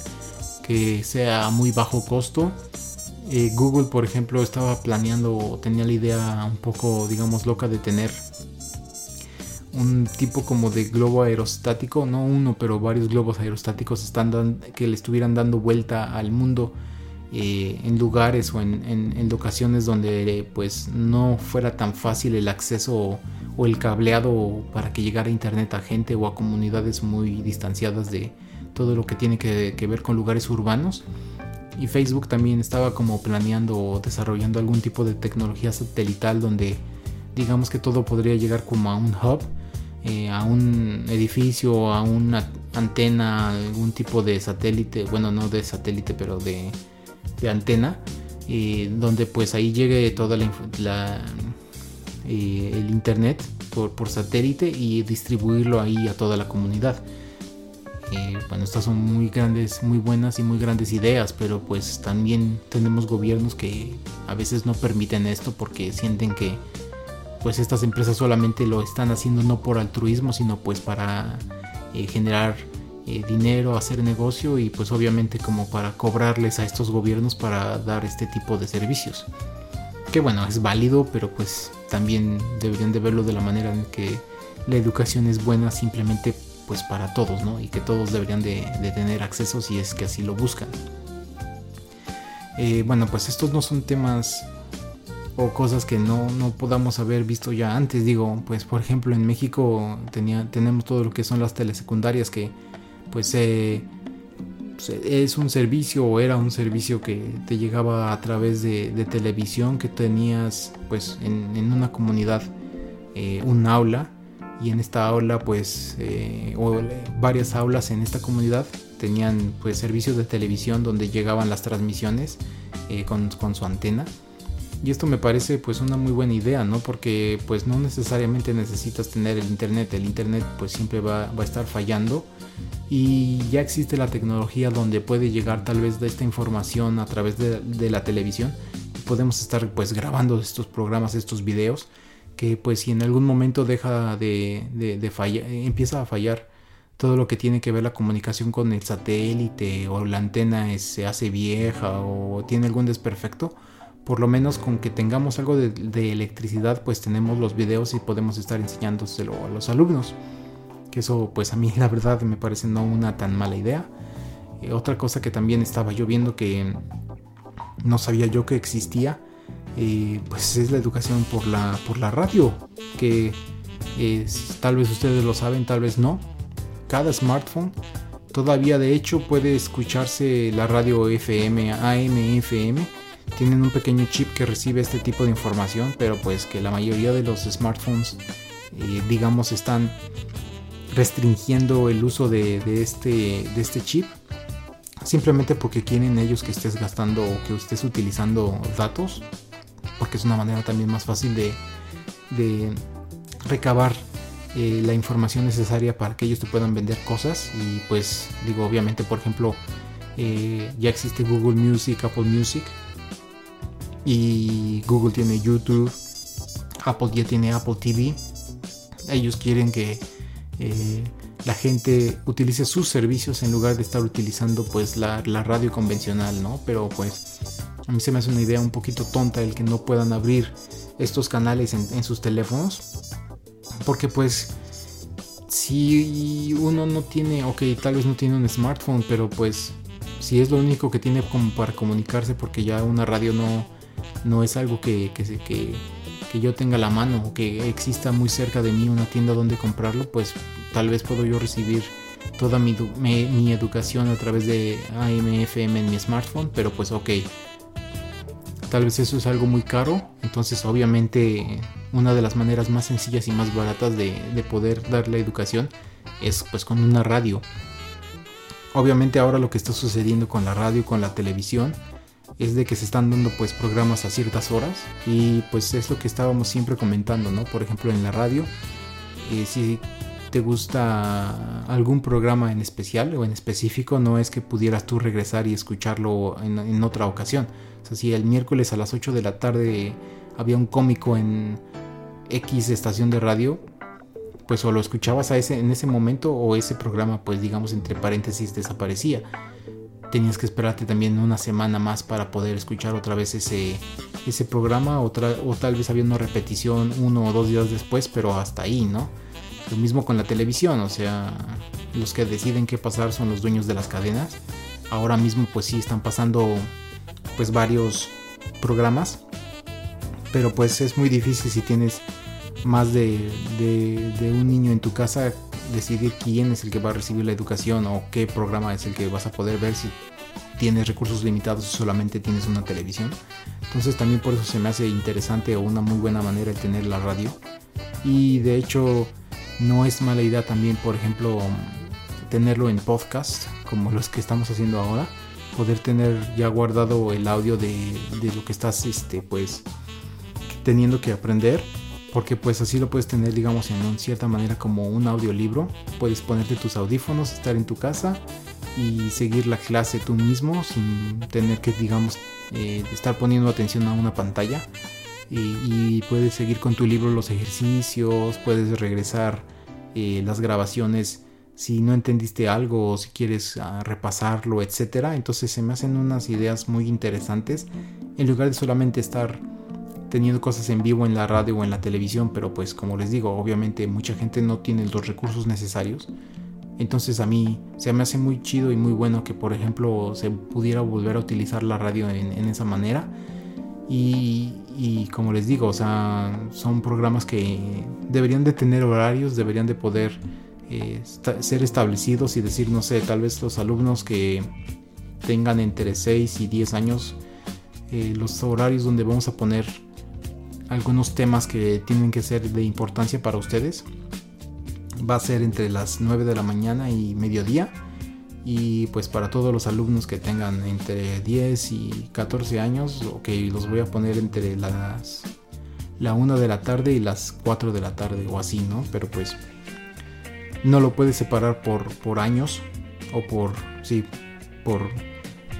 que sea muy bajo costo. Eh, Google, por ejemplo, estaba planeando, tenía la idea un poco, digamos, loca de tener un tipo como de globo aerostático, no uno, pero varios globos aerostáticos que le estuvieran dando vuelta al mundo eh, en lugares o en, en, locaciones donde pues no fuera tan fácil el acceso o, el cableado para que llegara internet a gente o a comunidades muy distanciadas de todo lo que tiene que, que ver con lugares urbanos. Y Facebook también estaba como planeando o desarrollando algún tipo de tecnología satelital donde digamos que todo podría llegar como a un hub eh, a un edificio, a una antena, algún tipo de satélite, bueno, no de satélite, pero de, antena, eh, donde pues ahí llegue toda la, eh, el internet por, por, satélite y distribuirlo ahí a toda la comunidad. bueno, estas son muy grandes, muy buenas y muy grandes ideas, pero pues también tenemos gobiernos que a veces no permiten esto porque sienten que pues estas empresas solamente lo están haciendo no por altruismo, sino pues para eh, generar eh, dinero, hacer negocio y pues obviamente como para cobrarles a estos gobiernos para dar este tipo de servicios. Que bueno, es válido, pero pues también deberían de verlo de la manera en que la educación es buena simplemente pues para todos, ¿no? Y que todos deberían de, tener acceso si es que así lo buscan. Eh, bueno, pues estos no son temas o cosas que no, no podamos haber visto ya antes. Digo, pues por ejemplo en México tenía, tenemos todo lo que son las telesecundarias que pues eh, es un servicio o era un servicio que te llegaba a través de, televisión que tenías pues en, una comunidad eh, un aula. Y en esta aula pues eh, o varias aulas en esta comunidad tenían pues servicios de televisión donde llegaban las transmisiones con, con su antena. Y esto me parece pues una muy buena idea, ¿no? Porque pues no necesariamente necesitas tener el internet, el internet pues siempre va, a estar fallando y ya existe la tecnología donde puede llegar tal vez de esta información a través de, la televisión. Podemos estar pues grabando estos programas, estos videos que pues si en algún momento deja de, de fallar, empieza a fallar todo lo que tiene que ver la comunicación con el satélite o la antena se hace vieja o tiene algún desperfecto, por lo menos con que tengamos algo de, electricidad, pues tenemos los videos y podemos estar enseñándoselo a los alumnos. Que eso, pues a mí la verdad me parece no una tan mala idea. Eh, otra cosa que también estaba yo viendo que no sabía yo que existía, eh, pues es la educación por la, por la radio. Que eh, tal vez ustedes lo saben, tal vez no. Cada smartphone todavía de hecho puede escucharse la radio FM, AM, FM tienen un pequeño chip que recibe este tipo de información, pero pues que la mayoría de los smartphones, digamos, están restringiendo el uso de, este, de este chip. Simplemente porque quieren ellos que estés gastando o que estés utilizando datos. Porque es una manera también más fácil de, de recabar eh, la información necesaria para que ellos te puedan vender cosas. Y pues digo, obviamente, por ejemplo, eh, ya existe Google Music, Apple Music, y Google tiene YouTube, Apple ya tiene Apple TV. Ellos quieren que eh, la gente utilice sus servicios en lugar de estar utilizando pues la, radio convencional, ¿no? Pero pues a mí se me hace una idea un poquito tonta el que no puedan abrir estos canales en, sus teléfonos. Porque pues si uno no tiene, ok, tal vez no tiene un smartphone, pero pues si es lo único que tiene como para comunicarse porque ya una radio no, no es algo que, que, yo tenga la mano o que exista muy cerca de mí una tienda donde comprarlo, pues tal vez puedo yo recibir toda mi, mi, educación a través de AMFM en mi smartphone, pero pues ok, tal vez eso es algo muy caro, entonces obviamente una de las maneras más sencillas y más baratas de, de poder dar la educación es pues con una radio. Obviamente ahora lo que está sucediendo con la radio con la televisión es de que se están dando pues programas a ciertas horas y pues es lo que estábamos siempre comentando, ¿no? Por ejemplo en la radio, eh, si te gusta algún programa en especial o en específico, no es que pudieras tú regresar y escucharlo en, otra ocasión. O sea, si el miércoles a las 8 de la tarde había un cómico en X estación de radio, pues o lo escuchabas a ese, en ese momento o ese programa, pues digamos entre paréntesis, desaparecía tenías que esperarte también una semana más para poder escuchar otra vez ese, ese programa o, tal vez había una repetición uno o dos días después, pero hasta ahí, ¿no? Lo mismo con la televisión, o sea, los que deciden qué pasar son los dueños de las cadenas. Ahora mismo pues sí están pasando pues varios programas, pero pues es muy difícil si tienes más de, de, un niño en tu casa decidir quién es el que va a recibir la educación o qué programa es el que vas a poder ver si tienes recursos limitados y solamente tienes una televisión. Entonces también por eso se me hace interesante o una muy buena manera el tener la radio. Y de hecho no es mala idea también, por ejemplo, tenerlo en podcast, como los que estamos haciendo ahora. Poder tener ya guardado el audio de, de lo que estás, este, pues, teniendo que aprender porque pues así lo puedes tener digamos en cierta manera como un audiolibro. Puedes ponerte tus audífonos estar en tu casa y seguir la clase tú mismo sin tener que digamos eh, estar poniendo atención a una pantalla. Y, puedes seguir con tu libro los ejercicios puedes regresar eh, las grabaciones si no entendiste algo o si quieres ah, repasarlo etcétera. Entonces se me hacen unas ideas muy interesantes. En lugar de solamente estar teniendo cosas en vivo en la radio o en la televisión, pero pues como les digo, obviamente mucha gente no tiene los recursos necesarios. Entonces a mí se me hace muy chido y muy bueno que por ejemplo se pudiera volver a utilizar la radio en, esa manera. Y, como les digo, o sea, son programas que deberían de tener horarios, deberían de poder eh, ser establecidos y decir, no sé, tal vez los alumnos que tengan entre 6 y 10 años, eh, los horarios donde vamos a poner algunos temas que tienen que ser de importancia para ustedes. Va a ser entre las 9 de la mañana y mediodía. Y pues para todos los alumnos que tengan entre 10 y 14 años, ok, los voy a poner entre las la 1 de la tarde y las 4 de la tarde o así, ¿no? Pero pues no lo puedes separar por, por años o por, sí, por,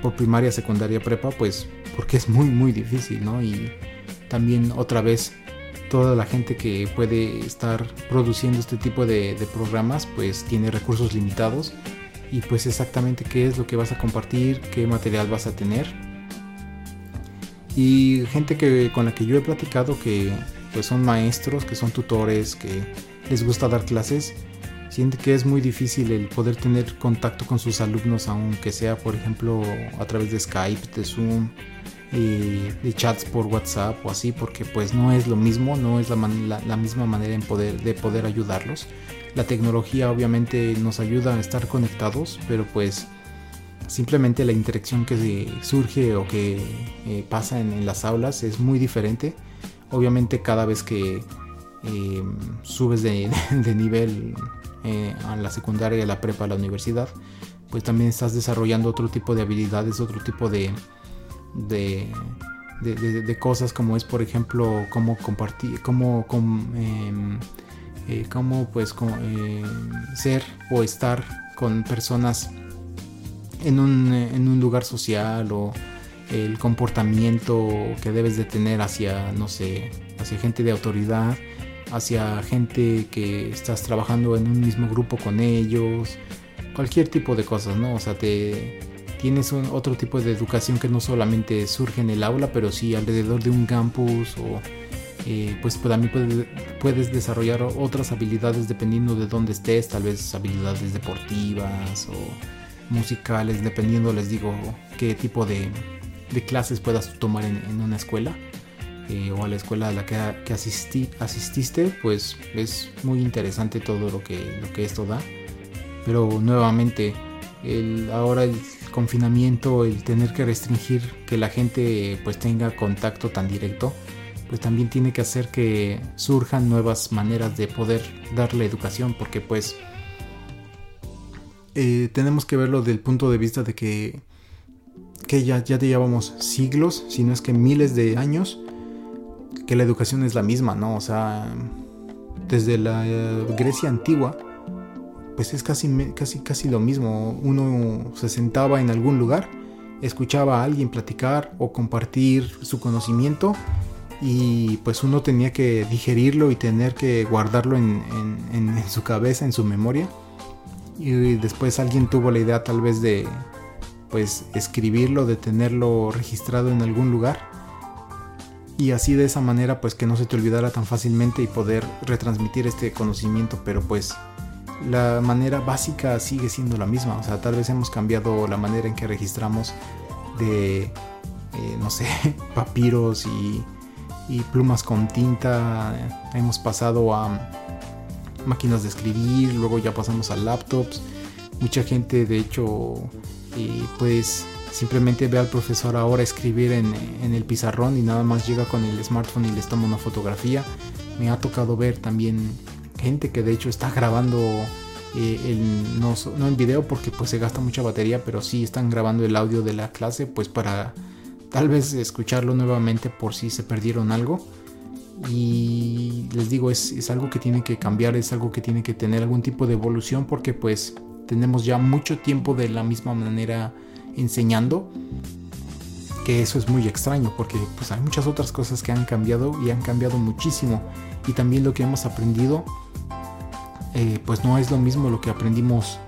por primaria, secundaria, prepa, pues porque es muy, muy difícil, ¿no? Y también otra vez toda la gente que puede estar produciendo este tipo de, programas pues tiene recursos limitados y pues exactamente qué es lo que vas a compartir, qué material vas a tener. Y gente que, con la que yo he platicado que pues son maestros, que son tutores, que les gusta dar clases, siente que es muy difícil el poder tener contacto con sus alumnos, aunque sea por ejemplo a través de Skype, de Zoom, de chats por WhatsApp o así, porque pues no es lo mismo, no es la, la, misma manera en poder, de poder ayudarlos. La tecnología obviamente nos ayuda a estar conectados, pero pues simplemente la interacción que surge o que eh, pasa en, las aulas es muy diferente. Obviamente cada vez que em, subes de, nivel eh, a la secundaria, a la prepa, a la universidad, pues también estás desarrollando otro tipo de habilidades, otro tipo de, de, de, cosas como es por ejemplo cómo compartir cómo, em, eh, pues em, ser o estar con personas en un, en un lugar social o el comportamiento que debes de tener hacia no sé hacia gente de autoridad hacia gente que estás trabajando en un mismo grupo con ellos cualquier tipo de cosas no o sea te tienes un, otro tipo de educación que no solamente surge en el aula, pero sí alrededor de un campus o eh, pues también puedes, puedes, desarrollar otras habilidades dependiendo de dónde estés, tal vez habilidades deportivas o musicales, dependiendo, les digo, qué tipo de, clases puedas tomar en, una escuela. Eh, o a la escuela a la que, que asististe, pues es muy interesante todo lo que, lo que esto da. Pero nuevamente, el, ahora el confinamiento, el tener que restringir que la gente pues tenga contacto tan directo, pues también tiene que hacer que surjan nuevas maneras de poder darle educación, porque pues eh, tenemos que verlo del punto de vista de que, que ya, ya llevamos siglos, si no es que miles de años, que la educación es la misma, ¿no? O sea, desde la eh, Grecia antigua, pues es casi, casi, casi lo mismo. Uno se sentaba en algún lugar, escuchaba a alguien platicar o compartir su conocimiento y pues uno tenía que digerirlo y tener que guardarlo en, su cabeza, en su memoria. Y después alguien tuvo la idea tal vez de, pues escribirlo, de tenerlo registrado en algún lugar y así de esa manera pues que no se te olvidara tan fácilmente y poder retransmitir este conocimiento, pero pues la manera básica sigue siendo la misma, o sea, tal vez hemos cambiado la manera en que registramos de, eh, no sé, papiros y, plumas con tinta, hemos pasado a máquinas de escribir, luego ya pasamos a laptops, mucha gente de hecho eh, pues simplemente ve al profesor ahora escribir en, el pizarrón y nada más llega con el smartphone y les toma una fotografía. Me ha tocado ver también gente que de hecho está grabando eh, no, en video porque pues se gasta mucha batería, pero sí están grabando el audio de la clase pues para tal vez escucharlo nuevamente por si se perdieron algo. Y les digo, es, es algo que tiene que cambiar, es algo que tiene que tener algún tipo de evolución porque pues tenemos ya mucho tiempo de la misma manera enseñando que eso es muy extraño porque pues hay muchas otras cosas que han cambiado y han cambiado muchísimo y también lo que hemos aprendido eh, pues no es lo mismo lo que aprendimos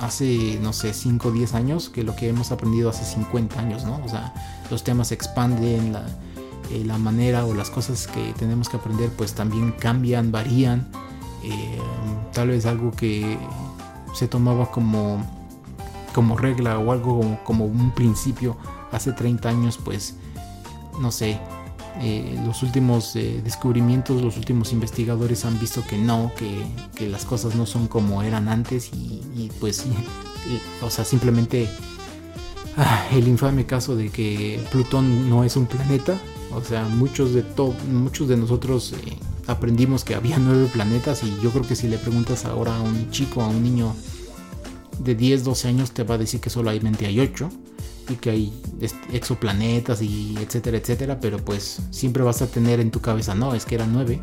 hace no sé 5 o 10 años que lo que hemos aprendido hace 50 años no o sea los temas se expanden la, eh, la manera o las cosas que tenemos que aprender pues también cambian varían. Eh, tal vez algo que se tomaba como como regla o algo como, un principio hace 30 años, pues no sé, eh, los últimos eh, descubrimientos, los últimos investigadores han visto que no, que, las cosas no son como eran antes y, pues, o sea, simplemente ah, el infame caso de que Plutón no es un planeta, o sea, muchos de, muchos de nosotros eh, aprendimos que había nueve planetas y yo creo que si le preguntas ahora a un chico, a un niño, de 10, 12 años te va a decir que solamente hay 8 y que hay exoplanetas y etcétera, etcétera, pero pues siempre vas a tener en tu cabeza, no, es que eran 9,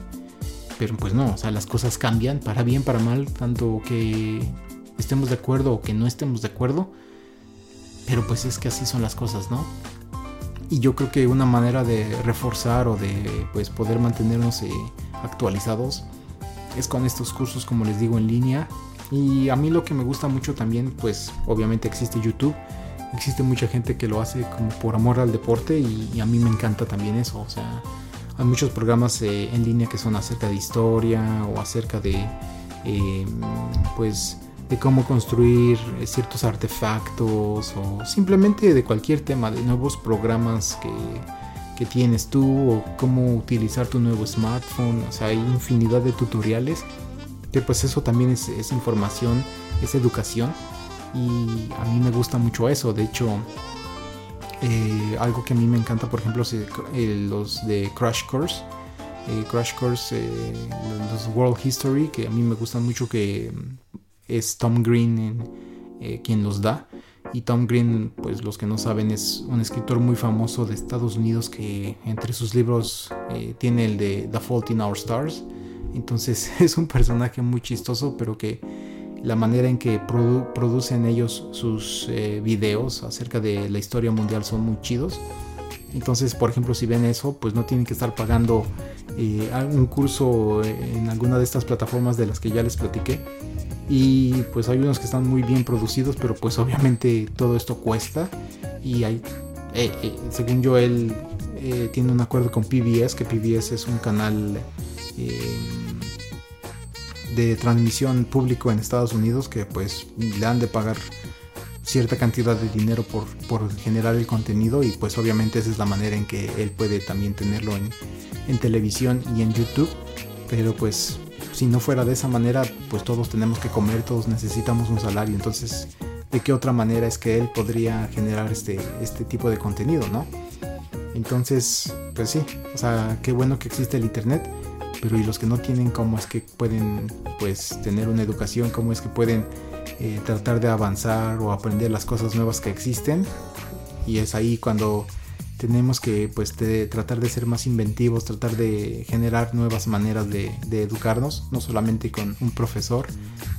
pero pues no, o sea, las cosas cambian para bien, para mal, tanto que estemos de acuerdo o que no estemos de acuerdo, pero pues es que así son las cosas, ¿no? Y yo creo que una manera de reforzar o de pues poder mantenernos eh, actualizados es con estos cursos, como les digo, en línea, y a mí lo que me gusta mucho también, pues obviamente existe YouTube. Existe mucha gente que lo hace como por amor al deporte y, a mí me encanta también eso. O sea, hay muchos programas eh, en línea que son acerca de historia o acerca de, eh, pues, de cómo construir ciertos artefactos o simplemente de cualquier tema, de nuevos programas que, que tienes tú o cómo utilizar tu nuevo smartphone. O sea, hay infinidad de tutoriales que pues eso también es, información, es educación y a mí me gusta mucho eso. De hecho, eh, algo que a mí me encanta, por ejemplo, es eh, los de Crash Course. Eh, Crash Course, los World History, que a mí me gustan mucho, que es Tom Green quien los da. Y Tom Green, pues los que no saben, es un escritor muy famoso de Estados Unidos que entre sus libros tiene el de The Fault in Our Stars entonces es un personaje muy chistoso, pero que la manera en que producen ellos sus eh, videos acerca de la historia mundial son muy chidos. Entonces, por ejemplo, si ven eso, pues no tienen que estar pagando eh, un curso en alguna de estas plataformas de las que ya les platiqué. Y pues hay unos que están muy bien producidos, pero pues obviamente todo esto cuesta. Y hay, eh, según yo, él tiene un acuerdo con PBS, que PBS es un canal de transmisión público en Estados Unidos que pues le han de pagar cierta cantidad de dinero por, por, generar el contenido y pues obviamente esa es la manera en que él puede también tenerlo en, en, televisión y en YouTube. Pero pues si no fuera de esa manera pues todos tenemos que comer todos necesitamos un salario. Entonces de qué otra manera es que él podría generar este, este tipo de contenido no entonces pues sí o sea qué bueno que existe el internet pero y los que no tienen cómo es que pueden pues tener una educación, cómo es que pueden eh, tratar de avanzar o aprender las cosas nuevas que existen y es ahí cuando tenemos que pues tratar de ser más inventivos, tratar de generar nuevas maneras de, educarnos, no solamente con un profesor,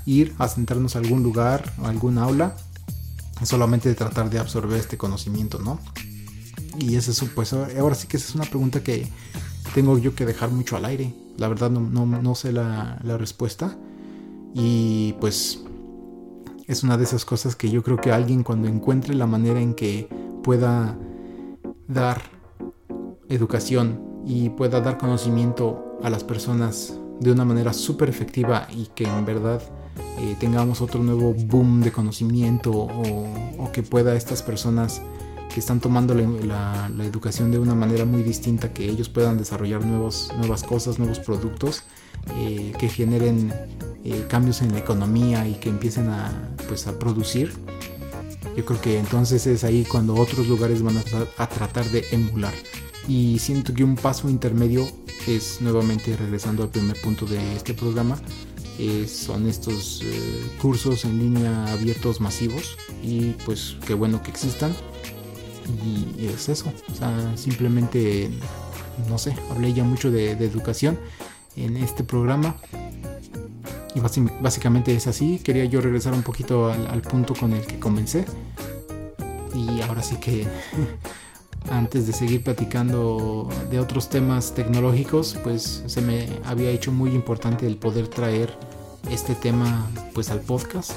ir a sentarnos a algún lugar o algún aula, solamente de tratar de absorber este conocimiento, ¿no? Y ese es pues ahora sí que esa es una pregunta que tengo yo que dejar mucho al aire. La verdad no, no, sé la, respuesta. Y pues es una de esas cosas que yo creo que alguien cuando encuentre la manera en que pueda dar educación y pueda dar conocimiento a las personas de una manera súper efectiva y que en verdad eh, tengamos otro nuevo boom de conocimiento o, que pueda estas personas que están tomando la, educación de una manera muy distinta, que ellos puedan desarrollar nuevos, nuevas cosas, nuevos productos eh, que generen eh, cambios en la economía y que empiecen a, pues, a producir. Yo creo que entonces es ahí cuando otros lugares van a, tratar de emular. Y siento que un paso intermedio es nuevamente regresando al primer punto de este programa. son estos eh, cursos en línea abiertos masivos y pues qué bueno que existan y es eso o sea simplemente no sé hablé ya mucho de, educación en este programa y básicamente es así. Quería yo regresar un poquito al, punto con el que comencé. Y ahora sí que antes de seguir platicando de otros temas tecnológicos, pues se me había hecho muy importante el poder traer este tema pues al podcast.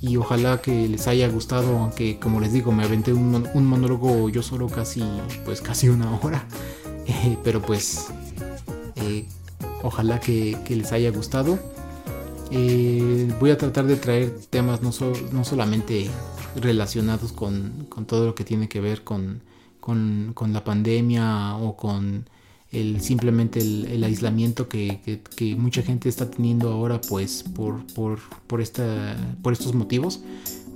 Y ojalá que les haya gustado, aunque como les digo, me aventé un, monólogo yo solo casi, pues casi una hora. pero pues eh, ojalá que les haya gustado. Eh, voy a tratar de traer temas no, no solamente relacionados con, todo lo que tiene que ver con, la pandemia o con el simplemente el, aislamiento que, mucha gente está teniendo ahora pues por, estos motivos.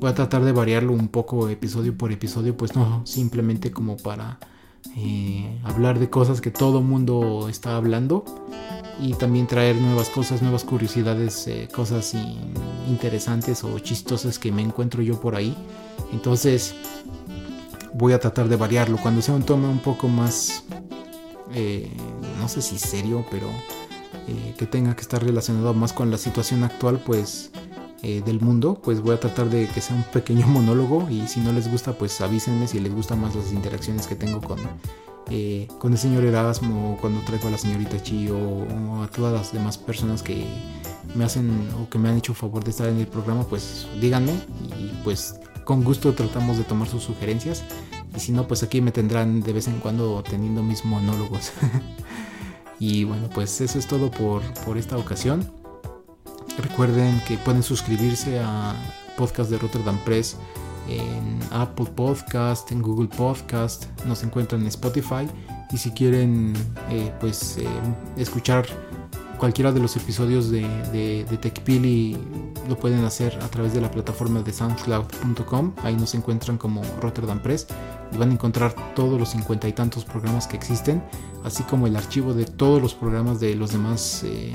Voy a tratar de variarlo un poco episodio por episodio, pues no simplemente como para eh, hablar de cosas que todo mundo está hablando, y también traer nuevas cosas, nuevas curiosidades, eh, cosas interesantes o chistosas que me encuentro yo por ahí. Entonces voy a tratar de variarlo. Cuando sea un toma un poco más, eh, no sé si serio, pero eh, que tenga que estar relacionado más con la situación actual, pues del mundo, pues voy a tratar de que sea un pequeño monólogo y si no les gusta, pues avísenme si les gustan más las interacciones que tengo con eh, con el señor Erasmo, cuando traigo a la señorita Chi o, a todas las demás personas que me hacen o que me han hecho favor de estar en el programa, pues díganme y pues con gusto tratamos de tomar sus sugerencias. Y si no, pues aquí me tendrán de vez en cuando teniendo mis monólogos. y bueno, pues eso es todo por, por esta ocasión. Recuerden que pueden suscribirse a podcast de Rotterdam Press en Apple Podcast, en Google Podcast, nos encuentran en Spotify y si quieren eh, pues eh, escuchar cualquiera de los episodios de, de, TechPili lo pueden hacer a través de la plataforma de soundcloud.com ahí nos encuentran como Rotterdam Press y van a encontrar todos los cincuenta y tantos programas que existen así como el archivo de todos los programas de los demás eh,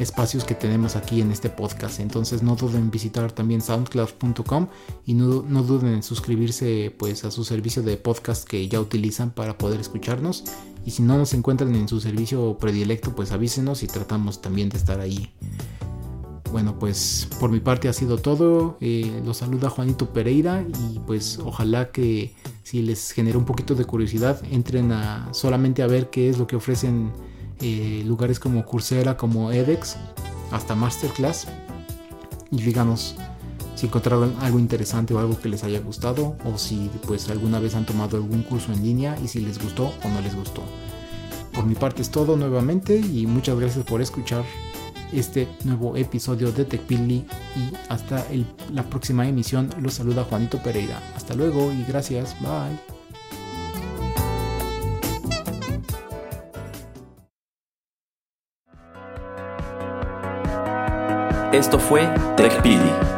espacios que tenemos aquí en este podcast. Entonces no duden en visitar también soundcloud.com y no, no, duden en suscribirse pues a su servicio de podcast que ya utilizan para poder escucharnos. Y si no nos encuentran en su servicio predilecto, pues avísenos y tratamos también de estar ahí. Bueno, pues por mi parte ha sido todo. Eh, los saluda Juanito Pereira y pues ojalá que si les genera un poquito de curiosidad, entren a solamente a ver qué es lo que ofrecen eh, lugares como Coursera, como edX, hasta Masterclass. Y díganos si encontraron algo interesante o algo que les haya gustado o si pues alguna vez han tomado algún curso en línea y si les gustó o no les gustó. Por mi parte es todo nuevamente y muchas gracias por escuchar este nuevo episodio de TechPilly y hasta la próxima emisión los saluda Juanito Pereira. Hasta luego y gracias. Bye. Esto fue TechPili.